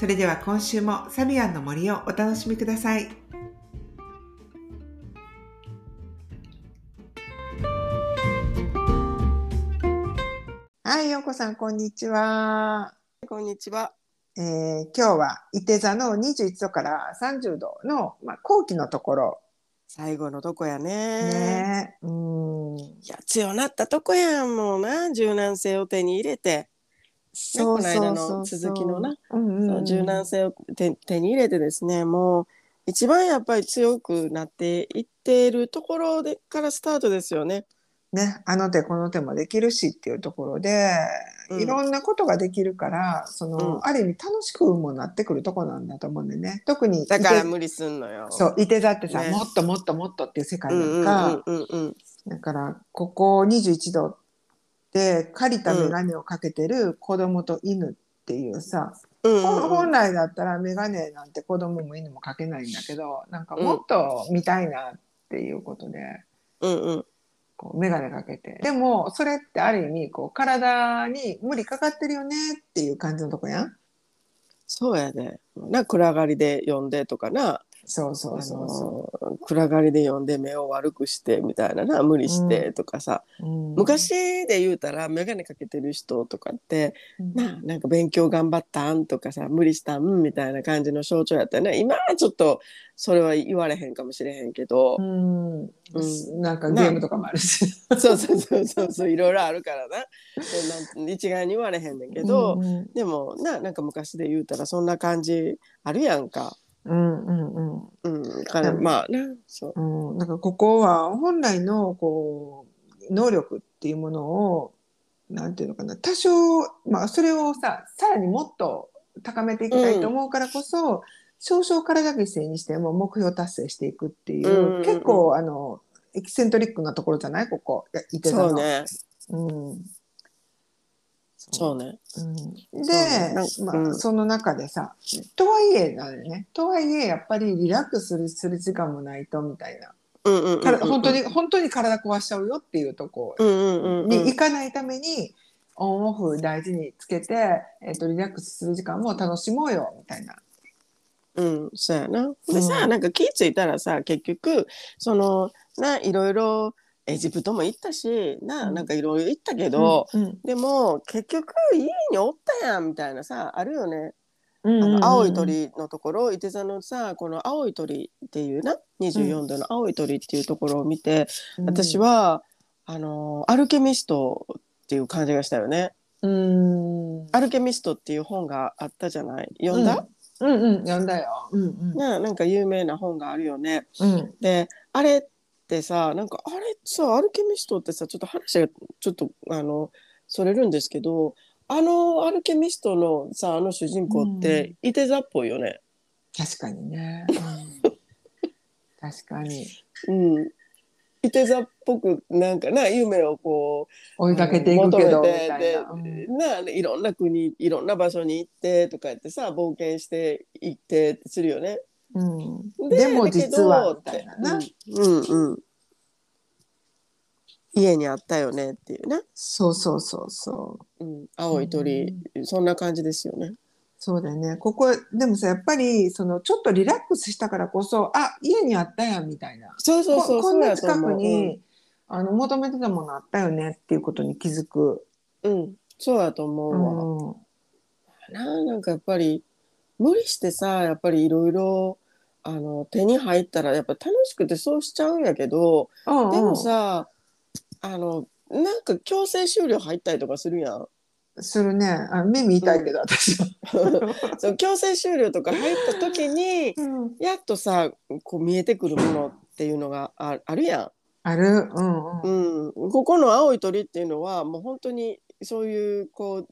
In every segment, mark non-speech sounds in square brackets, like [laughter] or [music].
それでは今週もサビアンの森をお楽しみください。はい、ようこさん、こんにちは。こんにちは。えー今日は伊手座の21度から30度の、まあ、後期のところ。最後のとこやね。ね。うん。いや強なったとこやんもうな柔軟性を手に入れて、そうこの間の続きのな。うんうんそううん柔軟性を手手に入れてですねもう一番やっぱり強くなっていっているところでからスタートですよね。ね、あの手この手もできるしっていうところで、うんいろんなことができるからその、うんある意味楽しくもなってくるとこなんだと思うんでね特にだから無理すんのよ。そういて座ってさ、ねもっともっともっとっていう世界うんなんか。だからここ21度で借りた眼鏡をかけてる子供と犬っていうさ、うんうんほんうん本来だったら眼鏡なんて子供も犬もかけないんだけどなんかもっと見たいなっていうことで。うんうんこう眼鏡かけてでもそれってある意味こう体に無理かかってるよねっていう感じのとこやん？そうやで。な暗がりで読んでとかな。そうそうそう。暗がりで読んで目を悪くしてみたいなな無理してとかさ、う、うん。昔で言うたら眼鏡かけてる人とかってうん。ななんか勉強頑張ったんとかさ無理したんみたいな感じの象徴やったよね。今はちょっとそれは言われへんかもしれへんけど、うん。うん。なんかゲームとかもあるし。[laughs] そうそうそうそうそう。いろいろあるからな。一概に言われへんねんけど、うんでもななんか昔で言うたらそんな感じあるやんか。うんうんうん。うん、からうんまあなそう。うん、なんかここは本来のこう能力っていうものをなんていうのかな多少、まあ、それをささらにもっと高めていきたいと思うからこそ、少々体犠牲にしても目標達成していくっていう、うんうんうん。結構あのエキセントリックなところじゃない？ここいて座の。そうね。うんそうね。うん、そうねで、まあうんその中でさとはいえなのよねとはいえやっぱりリラックスするする時間もないとみたいな。本当に本当に体壊しちゃうよっていうとこうんうんうんうんに行かないために、オンオフ大事につけて、えっとリラックスする時間も楽しもうよみたいな。うん、そうやな。でさ、うんなんか気ぃついたらさ結局そのないろいろエジプトも行ったしなうん。なんかいろいろ行ったけど、うんでも結局家におったやんみたいなさあるよね。うんあの青い鳥のところ伊手座のさこの青い鳥っていうな24度の青い鳥っていうところを見て、私、はあのアルケミストっていう感じがしたよね。うん、アルケミストっていう本があったじゃない？読んだ、うん。うん読んだよ。うんうん。ななんか有名な本があるよね。うん。であれってさなんかあれさアルケミストってさちょっと話がちょっとあのそれるんですけどあのアルケミストのさあの主人公っていて座っぽいよね。確かにね。うん確かにうんいて座っぽくなんかな夢をこう追いかけていくけどみたいでな。うんないろんな国いろんな場所に行ってとか言ってさ冒険して行ってするよね。うん、でも実はみたいなな。うんうんうん家にあったよねっていうね、そうそうそうそう。うん、青い鳥、そんな感じですよね。そうだよね。ここ、でもさ、やっぱり、その、ちょっとリラックスしたからこそ、あ、家にあったやん、みたいな。そうそうそうここんな近そうやと思うくに、あの、求めてたものあったよねっていうことに気づく。うん、うん、そうやと思うわ。ななんかやっぱり無理してさやっぱりいろいろあの手に入ったらやっぱ楽しくてそうしちゃうんやけど、うん。うんでも、さあのなんか強制終了入ったりとかするやん。するね。あ耳痛いけど、私は。[laughs] そう強制終了とか入った時にうんやっとさこう見えてくるものっていうのがああるやある。うんうん。ん、うん、ここの青い鳥っていうのはもう本当にそういうこうな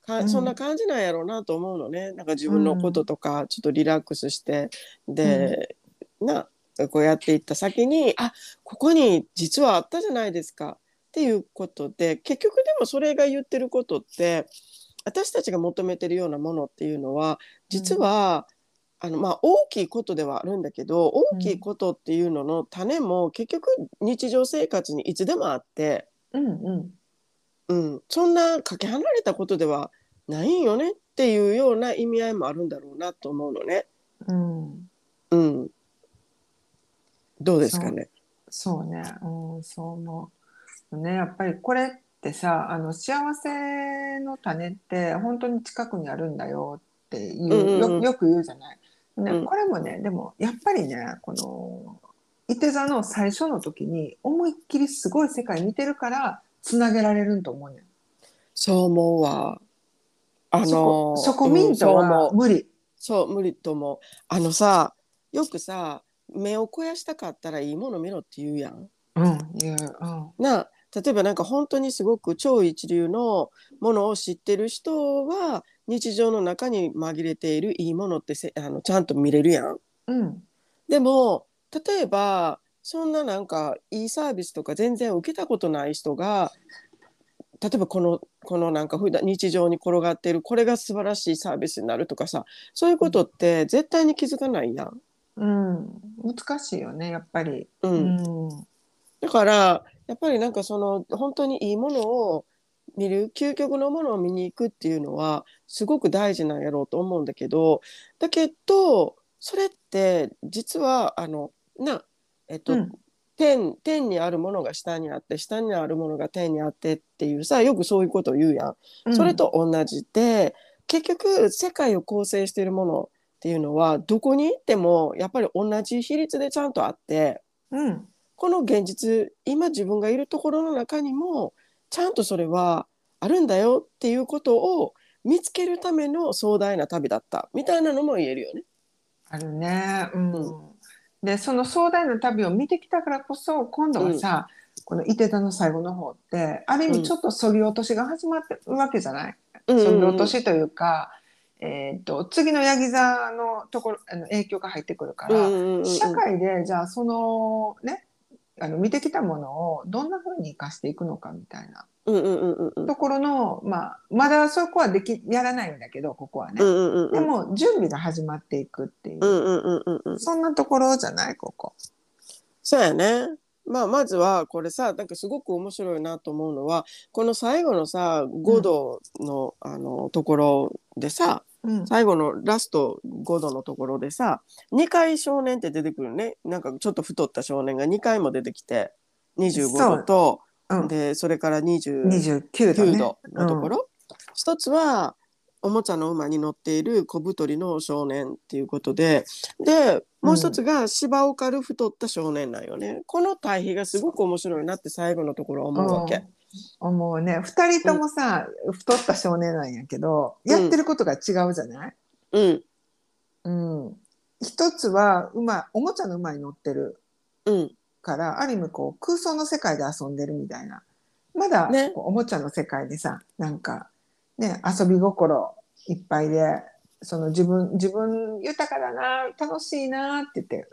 かうん。そんな感じなんやろうなと思うのね。なんか自分のこととかちょっとリラックスして、で、なこうやっていった先にあここに実はあったじゃないですか。っていうことで結局でもそれが言ってることって私たちが求めてるようなものっていうのは実は、あのまあ、大きいことではあるんだけど大きいことっていうのの種も結局日常生活にいつでもあって、うんうんうん、そんなかけ離れたことではないんよねっていうような意味合いもあるんだろうなと思うのね。うんうん、どうですかね？そうね、うん、そう思う。ね、やっぱりこれってさ、あの幸せの種って本当に近くにあるんだよっていう、うんうんうんよよく言うじゃない？ね、うんこれもね、でもやっぱりね、この伊手座の最初の時に思いっきりすごい世界見てるからつなげられるんと思うねん。そう思うわ。あのそこそこミントうんそう思うは無理。そう無理と思う。あのさよくさ目を肥やしたかったらいいもの見ろって言うやん。うん、言う、うん。な例えばなんか本当にすごく超一流のものを知ってる人は日常の中に紛れているいいものってせあのちゃんと見れるやん。うん、でも例えばそんななんかいいサービスとか全然受けたことない人が例えばこのこのなんか普段日常に転がってるこれが素晴らしいサービスになるとかさそういうことって絶対に気づかないやん。うん、難しいよね、やっぱり。うんうん、だからやっぱりなんかその本当にいいものを見る究極のものを見に行くっていうのはすごく大事なんやろうと思うんだけどだけどそれって実はあのなえっと、うん天天にあるものが下にあって下にあるものが天にあってっていうさよくそういうことを言うやん。それと同じで結局世界を構成しているものっていうのはどこに行ってもやっぱり同じ比率でちゃんとあって。うん、この現実今自分がいるところの中にもちゃんとそれはあるんだよっていうことを見つけるための壮大な旅だったみたいなのも言えるよね。あるね。うん。うで、その壮大な旅を見てきたからこそ、今度はさ、この伊手座の最後の方って、ある意うん。味ちょっとそぎ落としが始まってるわけじゃない、うんそぎ落としというか、えっと、次のヤギ座のところ、あの影響が入ってくるから、うんうんうんうん。社会でじゃあそのね、あの見てきたものをどんな風に生かしていくのかみたいなうんうんうんうんうんところの、まあ、まだそこはでき、やらないんだけど、ここはね。うんうんうんでも準備が始まっていくっていう。うんうんうんうんうんそんなところじゃないここ。そうやね。まあ、まずはこれさなんかすごく面白いなと思うのはこの最後のさ5度の,、あのところでさうん。最後のラスト5度のところでさ2回少年って出てくるねなんかちょっと太った少年が2回も出てきて25度とうん、でそれから29 29度、ね。度のところ、一つはおもちゃの馬に乗っている小太りの少年っていうことででもう一つが芝を刈る太った少年なんよね。この対比がすごく面白いなって最後のところは思うわけ。うん。思うね。二人ともさ、太った少年なんやけど、うん。やってることが違うじゃない？うん。うん。一つは馬、おもちゃの馬に乗ってる。うんから、ある意味こう空想の世界で遊んでるみたいな。まだ、ね。おもちゃの世界でさ、なんか、ね、遊び心いっぱいで、その自分、自分豊かだな、楽しいなって言って、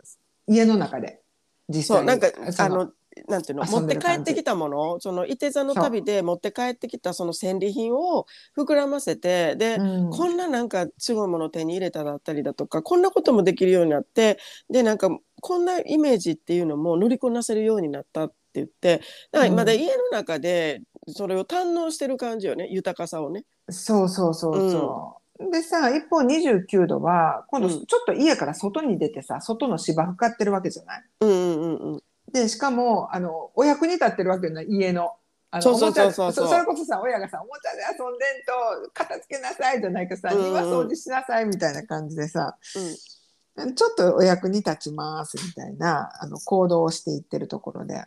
家の中で実際になんかそあのなんていうの持って帰ってきたものその伊手座の旅で持って帰ってきたその戦利品を膨らませてで、うん。こんななんかすごいものを手に入れただったりだとかこんなこともできるようになってでなんかこんなイメージっていうのも乗りこなせるようになったって言ってだからまだ家の中でそれを堪能してる感じよね豊かさをね。そうそうそうそう。でさ、一方29度は、今度うん。ちょっと家から外に出てさ、外の芝生かってるわけじゃない？うんうんうんうん。で、しかも、あの、お役に立ってるわけよな、家の。あのそうそうそうそう。そそれこそさ、親がさ、おもちゃで遊んでんと、片付けなさいじゃないかさ、うんうん。庭掃除しなさいみたいな感じでさ、うんちょっとお役に立ちますみたいな、あの、行動をしていってるところで。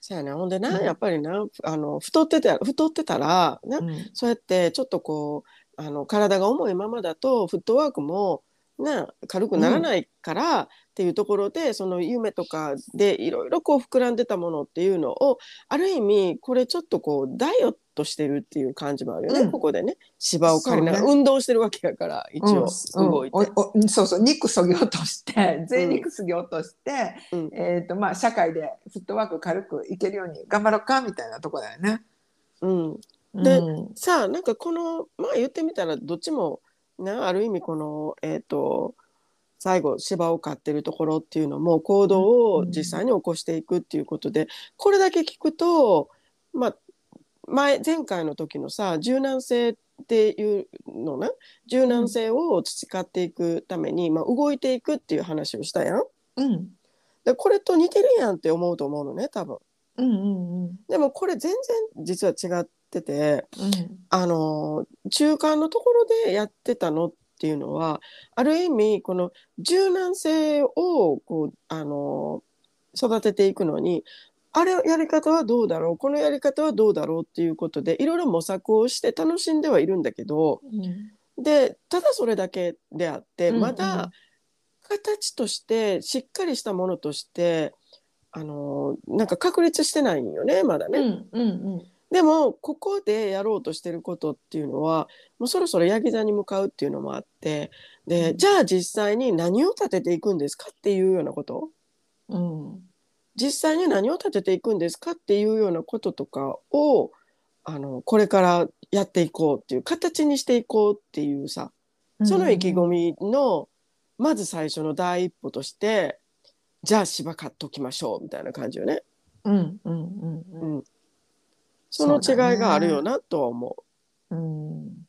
そうやね。ほんでな、うん。やっぱりなあの太ってた太ってたらな、うん。そうやってちょっとこうあの体が重いままだとフットワークもな軽くならないからっていうところで、その夢とかでいろいろこう膨らんでたものっていうのをある意味これちょっとこうダイエとしてるっていう感じもあるよね、うん。ここでね芝を借りながら、そう運動してるわけやから一応うん。動いて、うん。おおそうそう。肉そぎ落として全肉そぎ落として、うん。えーとまあ、社会でフットワーク軽くいけるように頑張ろうかみたいなとこだよね。うん、でうん。さあなんかこのまあ言ってみたらどっちもなある意味このえっ、と最後芝を飼ってるところっていうのも行動を実際に起こしていくっていうことで、これだけ聞くとまあ前前回の時のさ柔軟性っていうのな柔軟性を培っていくために、まあ、動いていくっていう話をしたやん。うんでこれと似てるやんって思うと思うのね多分。うんうんうんでもこれ全然実は違ってて。うんあの中間のところでやってたのっていうのはある意味この柔軟性をこうあの育てていくのにあれやり方はどうだろう？このやり方はどうだろうっていうことでいろいろ模索をして楽しんではいるんだけどうん。でただそれだけであってうんまだ形としてしっかりしたものとしてあのなんか確立してないんよねまだね。うんうんうん。でもここでやろうとしてることっていうのはもうそろそろヤギ座に向かうっていうのもあってで、うん。じゃあ実際に何を立てていくんですかっていうようなこと？うん実際に何を立てていくんですかっていうようなこととかをあのこれからやっていこうっていう形にしていこうっていうさその意気込みのまず最初の第一歩としてじゃあ芝刈っときましょうみたいな感じよね。うんうんうんうん。うん、その違いがあるよなとは思うん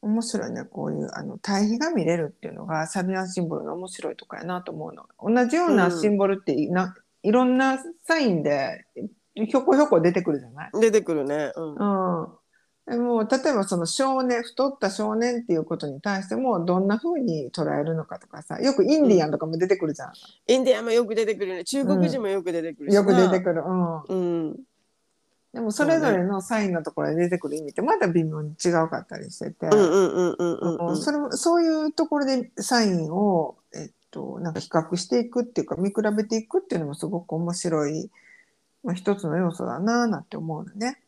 面白いね。こういうあの対比が見れるっていうのがサビアンシンボルの面白いとこやなと思うの。同じようなシンボルってい,、ないろんなサインでひょこひょこ出てくるじゃない、う。出てくるね。うん。うん、でも例えばその少年太った少年っていうことに対してもどんな風に捉えるのかとかさよくインディアンとかも出てくるじゃん、インディアンもよく出てくるね。中国人もよく出てくるしな。よく出てくる、うん、うん。でもそれぞれのサインのところで出てくる意味ってまだ微妙に違うかったりしてて、うんうんうんうんうんうん。それもそういうところでサインを、えっと、なんか比較していくっていうか見比べていくっていうのもすごく面白い、まあ、一つの要素だななんて思うのね。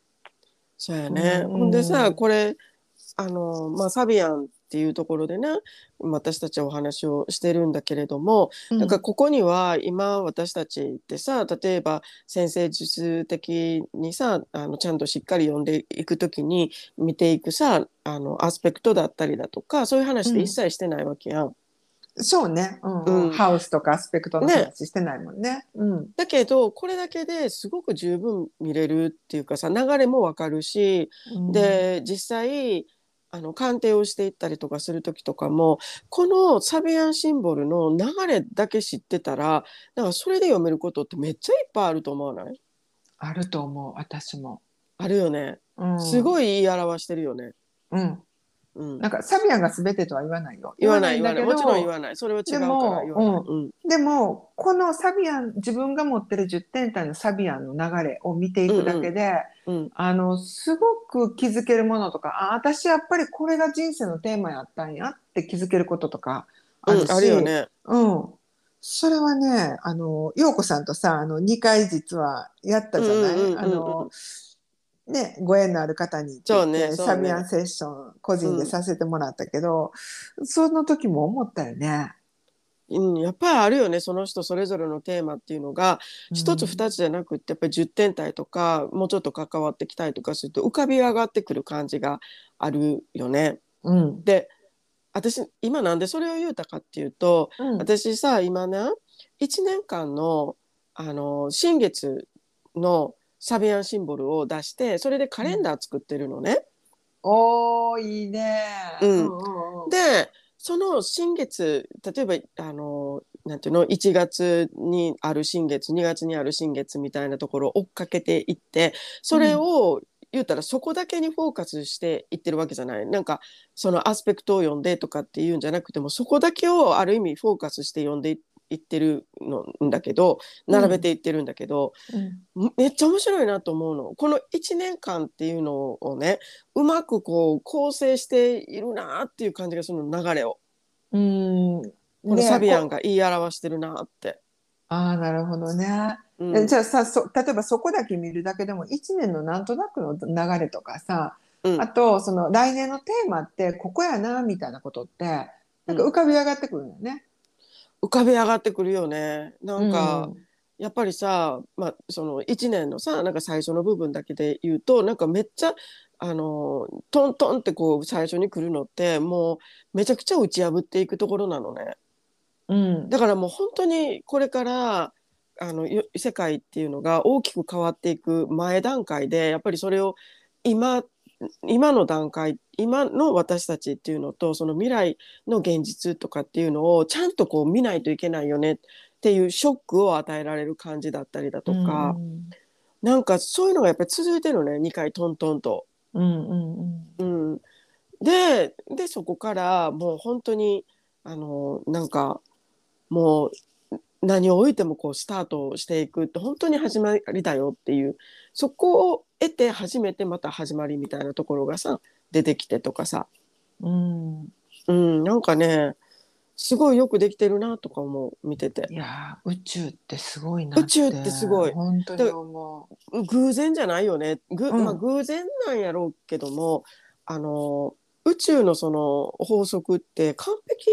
そうやね。うんほんでさ、これ、あの、まあ、サビアンっていうところでね、私たちはお話をしてるんだけれども、なんかここには今私たちってさ例えば先生術的にさあのちゃんとしっかり読んでいくときに見ていくさあのアスペクトだったりだとかそういう話って一切してないわけやん。そうね、うんうん。うん。ハウスとかアスペクトの話してないもんね。うん。だけどこれだけですごく十分見れるっていうかさ流れもわかるしで実際あの鑑定をしていったりとかする時とかもこのサビアンシンボルの流れだけ知ってたらだからそれで読めることってめっちゃいっぱいあると思わない？あると思う私も。あるよね。うん、すごい言い表してるよね。うん、うん、なんかサビアンが全てとは言わないよ。言わない言わんだけどない。もちろん言わない。それは違うからでも言わない。うん。でもこのサビアン自分が持ってる10点体のサビアンの流れを見ていくだけで、うん。あのすごく気づけるものとかあ私やっぱりこれが人生のテーマやったんやって気づけることとかあるし、うん、あるよね。うん、それはねあの陽子さんとさあの2回実はやったじゃない、うんうんうんうん。あのね、ご縁のある方にってねサビアンセッション個人でさせてもらったけど、その時も思ったよね。うん、やっぱりあるよねその人それぞれのテーマっていうのが。一つ二つじゃなくってやっぱり10点体とかもうちょっと関わってきたりとかすると浮かび上がってくる感じがあるよね。うん。で私今なんでそれを言うたかっていうとうん。私さ今ね1年間のあの新月のサビアンシンボルを出してそれでカレンダー作ってるのね。おーいいね。うん。うんうんでその新月例えばあのなんていうの？1月にある新月2月にある新月みたいなところを追っかけていってそれを、言ったらそこだけにフォーカスしていってるわけじゃない。なんかそのアスペクトを読んでとかっていうんじゃなくてもそこだけをある意味フォーカスして読んでいってるのんだけど並べていってるんだけど、うん。めっちゃ面白いなと思うの。この1年間っていうのをねうまくこう構成しているなっていう感じがするの流れを。うん。このでサビアンこが言い表してるなって。ああなるほどね。うん。えじゃあさそ例えばそこだけ見るだけでも1年のなんとなくの流れとかさ、うん。あとその来年のテーマってここやなみたいなことってなんか浮かび上がってくるのよね。浮かび上がってくるよね。なんか、うんやっぱりさ、まあ、その1年のさなんか最初の部分だけで言うとなんかめっちゃあのトントンってこう最初に来るのってもうめちゃくちゃ打ち破っていくところなのね。うんだからもう本当にこれからあのよ世界っていうのが大きく変わっていく前段階でやっぱりそれを今今の段階今の私たちっていうのとその未来の現実とかっていうのをちゃんとこう見ないといけないよねっていうショックを与えられる感じだったりだとか、なんかそういうのがやっぱり続いてるのね2回トントンと。うんうんうん。うん、ででそこからもう本当にあのなんかもう何を置いてもこうスタートしていくって本当に始まりだよっていうそこを得て初めてまた始まりみたいなところがさ出てきてとかさ、うん。うん、なんかねすごいよくできてるなとかも見てて。いやー宇宙ってすごいな宇宙ってすごい。本当に思偶然じゃないよね。ぐ、うん。まあ、偶然なんやろうけどもあの宇宙のその法則って完璧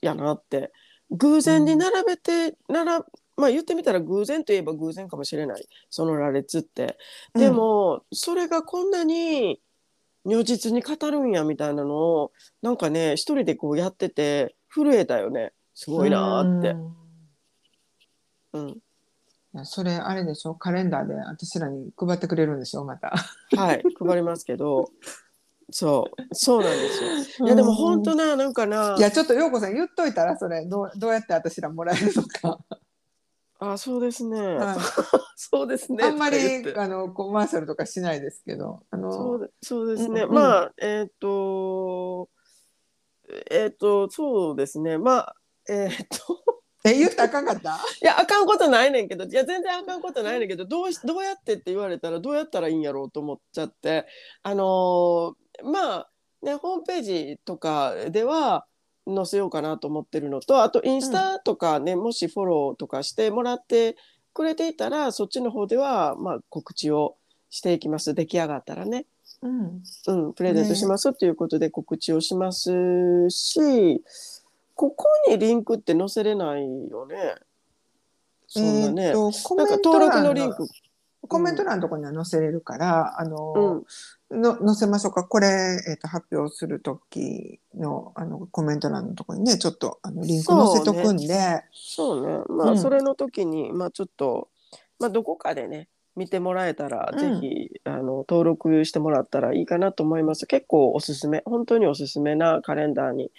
やなって偶然に並べて、ならまあ言ってみたら偶然といえば偶然かもしれない。その羅列って。う。でも、それがこんなに如実に語るんやみたいなのをなんかね一人でこうやってて震えたよね。すごいなーって。うん。それあれでしょ？カレンダーで私らに配ってくれるんでしょ？また。はい、配りますけど、[laughs] そう、そうなんですよ。いや、でも本当な、なんかな、いやちょっと陽子さん言っといたらそれどうどうやって私らもらえるのか。あ、そうですね。はい [laughs] そうですね。あんまりあのコマーシャルとかしないですけどあのそうでそうですね。うんうんまあ、えっ、と、えっ、と、そうですね。まあ、えっ、と、え言ったらあかんかった？[laughs] いや、あかんことないねんけど、いや、全然あかんことないねんけど、どうし、どうやってって言われたら、どうやったらいいんやろうと思っちゃって。あのーまあ、ね、ホームページとかでは。載せようかなと思ってるのと、あとインスタとかね、もしフォローとかしてもらってくれていたら、そっちの方では、まあ、告知をしていきます。出来上がったらね。うんうん、プレゼントしますということで告知をしますし、ここにリンクって載せれないよね。そんなね。えーとコなんか登録の欄リンク。コメント欄のところには載せれるから、あうの、ん、の載せましょうか。これ、えっ、と、発表するときの、あの、コメント欄のところにね、ちょっと、あの、リンク載せとくんで、そうね。まあ、うんそれの時に、まあ、ちょっと、まあ、どこかでね、見てもらえたら、うんぜひ、あの、登録してもらったらいいかなと思います。結構おすすめ、本当におすすめなカレンダーに、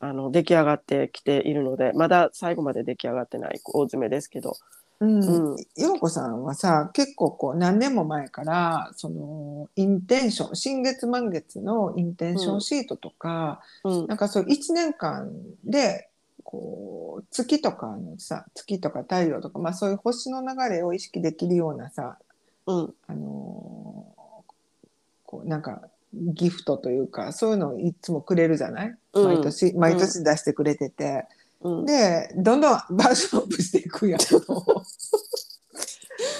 あの、出来上がってきているので、まだ最後まで出来上がってない大詰めですけど、うん。子さんはさ、結構こう、何年も前から、その、インテンション、新月満月のインテンションシートとか、うん、なんかそう、1年間で、こう、月とかのさ、月とか太陽とか、まあそういう星の流れを意識できるようなさ、うん、あのーこうなんかギフトというかそういうのをいつもくれるじゃない、うん。毎年毎年出してくれてて、うん。でどんどんバージョンアップしていくんやけど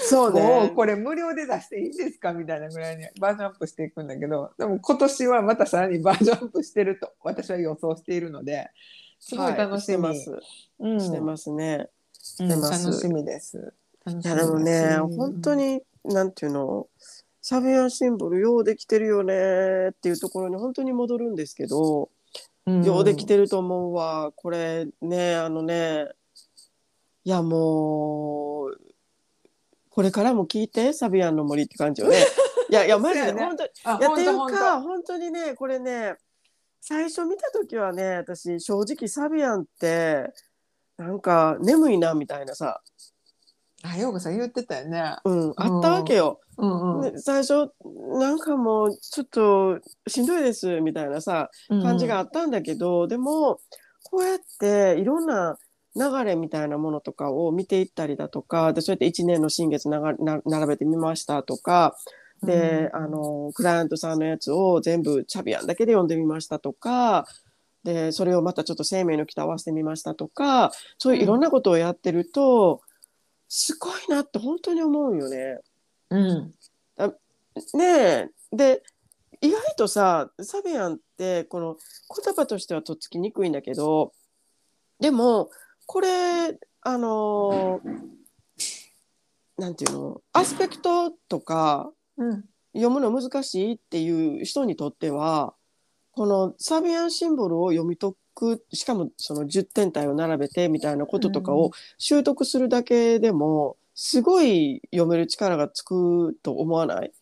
そうもねう。これ無料で出していいですか？みたいなぐらいにバージョンアップしていくんだけどでも今年はまたさらにバージョンアップしてると私は予想しているのですごい楽しみ、はいしてます。うんしてますね。うん楽しみです。いやでもね、うん本当になんていうの？サビアンシンボルようできてるよねっていうところに本当に戻るんですけど、うんようできてると思うわ。これねあのねいやもうこれからも聞いてサビアンの森って感じよね。[laughs] いやいやマジで、ね。本当にあいやっていうか。本当にねこれね最初見た時はね私正直サビアンってなんか眠いなみたいなさ、あ、ようこさん言ってたよね。うん、あったわけよ。うんうん。で最初なんかもうちょっとしんどいですみたいなさ感じがあったんだけど、でもこうやっていろんな流れみたいなものとかを見ていったりだとかでそうやって1年の新月ながな並べてみましたとかで、あのクライアントさんのやつを全部チャビアンだけで読んでみましたとかでそれをまたちょっと生命の木と合わせてみましたとかそういういろんなことをやってると、すごいなって本当に思うよね。うん。ねえで意外とさサビアンってこの言葉としてはとっつきにくいんだけどでもこれあのなんていうの？アスペクトとかうん。読むの難しいっていう人にとってはこのサビアンシンボルを読み解くしかもその10点体を並べてみたいなこととかを習得するだけでもすごい読める力がつくと思わない、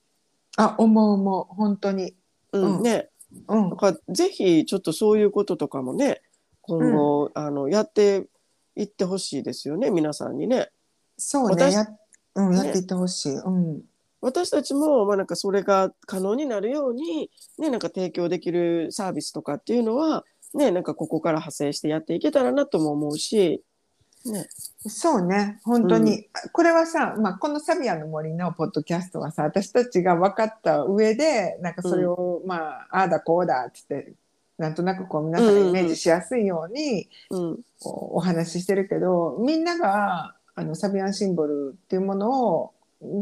あ、思う思う。本当に。うんうんねうんだ。からぜひちょっとそういうこととかもね今後、あのやっていってほしいですよね皆さんにね。そうね。私や,、うん、ねやっていってほしい。うん。私たちも、まあ、なんかそれが可能になるように、ね、なんか提供できるサービスとかっていうのは、ね、なんかここから派生してやっていけたらなとも思うし、ね、そうね。本当に。これはさ、まあ、このサビアの森のポッドキャストはさ、私たちが分かった上で、なんかそれを、まあ、ああだこうだっつって、なんとなくこう皆さんがイメージしやすいように、うん、こうお話ししてるけどみんながあのサビアンシンボルっていうものを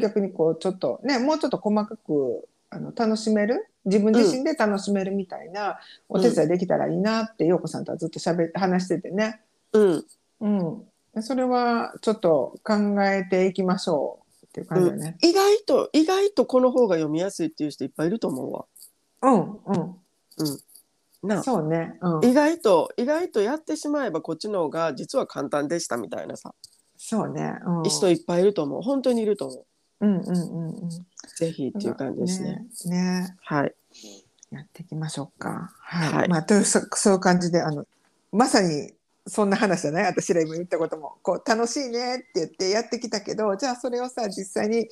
逆にこうちょっとねもうちょっと細かくあの楽しめる？自分自身で楽しめるみたいなお手伝いできたらいいなって陽子さんとはずっとしゃべ話しててね、うん、うん、でそれはちょっと考えていきましょうっていう感じだね。意外と、意外とこの方が読みやすいっていう人いっぱいいると思うわ。うん、うん、なあ。そうね、うん、意外と、意外とやってしまえばこっちの方が実は簡単でしたみたいなさ、そうね、うん、人いっぱいいると思う。本当にいると思う。うんうんうんうんぜひっていう感じですね。ねねはい。やっていきましょうか。はい。はいまあ、というそそういう感じで、あの、まさにそんな話じゃない？私ら今言ったことも、こう、楽しいねって言ってやってきたけど、じゃあそれをさ、実際に、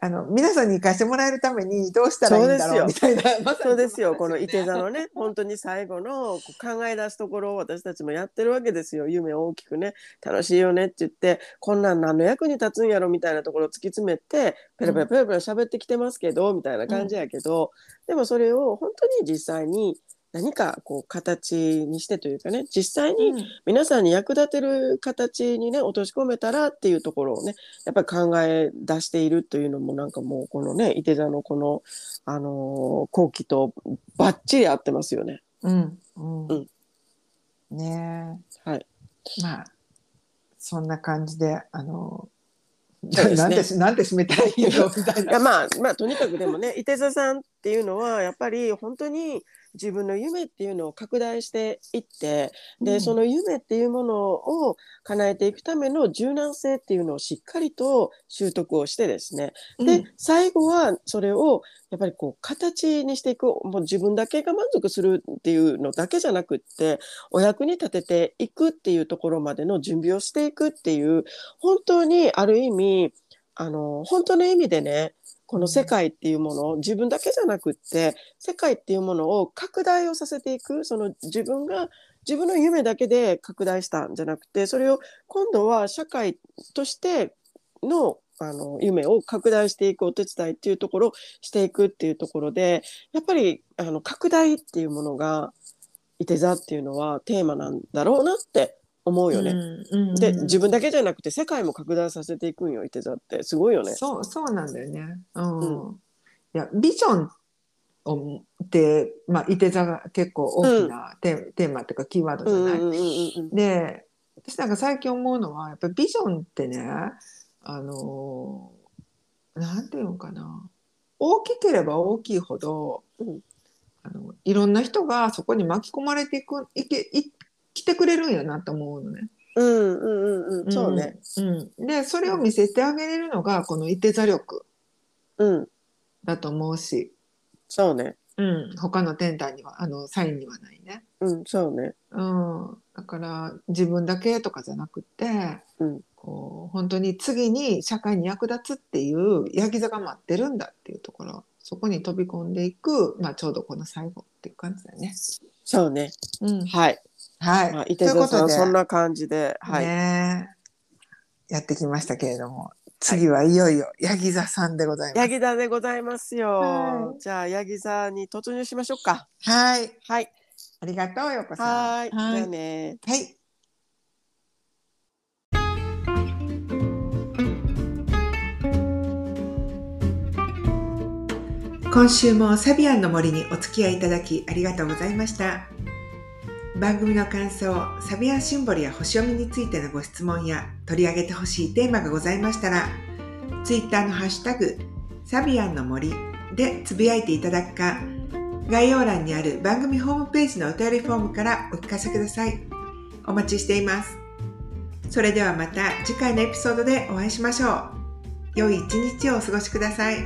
あの、皆さんに生かしてもらえるためにどうしたらいいんだろうみたいな。そうですよ、この話いて座のね、本当に最後の考え出すところを私たちもやってるわけですよ。夢を大きくね、楽しいよねって言って、こんなん何の役に立つんやろみたいなところを突き詰めて、ペラペラペラペラ喋ってきてますけど、みたいな感じやけど、でもそれを本当に実際に何かこう形にしてというかね、実際にうん皆さんに役立てる形にね落とし込めたらっていうところをねやっぱり考え出しているというのもなんかもうこのねいて座のこの、あのー後期とバッチリ合ってますよね。うん。うん。うんねはい、え。まあ、そんな感じで、あの、そうですね [laughs] なんてし、なんて締めたらいいの？みたいな。いやまあまあとにかくでもねいて座さんっていうのはやっぱり本当に自分の夢っていうのを拡大していってで、うん。その夢っていうものを叶えていくための柔軟性っていうのをしっかりと習得をしてですね。で、最後はそれをやっぱりこう形にしていくもう自分だけが満足するっていうのだけじゃなくってお役に立てていくっていうところまでの準備をしていくっていう本当にある意味あの本当の意味でねこの世界っていうものを自分だけじゃなくって世界っていうものを拡大をさせていくその自分が自分の夢だけで拡大したんじゃなくてそれを今度は社会としてのあの夢を拡大していくお手伝いっていうところをしていくっていうところでやっぱりあの拡大っていうものがいて座っていうのはテーマなんだろうなって思うよね。うんで自分だけじゃなくて世界も拡大させていくんよいて座ってすごいよね。そうそうなんだよね。うん。ういやビジョンをってまあいて座が結構大きなテ,、テーマっていうかキーワードじゃない。うんうんうんうんで私なんか最近思うのはやっぱりビジョンってねあのなんていうのかな大きければ大きいほど、うんあのいろんな人がそこに巻き込まれていくいけい来てくれるんやなと思うのね。うんうんうんうんそうね。うん、でそれを見せてあげれるのがこのいて座力うんだと思うし、そうね。うん、他の天体にはあのサインにはないね。うんそうね。うん、だから自分だけとかじゃなくて、うんこう本当に次に社会に役立つっていうヤギ座が待ってるんだっていうところそこに飛び込んでいく、まあ、ちょうどこの最後っていう感じだよね。そうね。うん、はい。はい。まあ、伊手座さんそんな感じで、はい、ね。やってきましたけれども、次はいよいよヤギ座さんでございます。ヤギ座でございますよ。はい、じゃあヤギ座に突入しましょうか。はい。はい。ありがとうよこさん。はい。じゃね。はい。今週もサビアンの森にお付き合いいただきありがとうございました。番組の感想、サビアンシンボルや星読みについてのご質問や取り上げてほしいテーマがございましたら、Twitter のハッシュタグ、サビアンの森でつぶやいていただくか、概要欄にある番組ホームページのお便りフォームからお聞かせください。お待ちしています。それではまた次回のエピソードでお会いしましょう。良い一日をお過ごしください。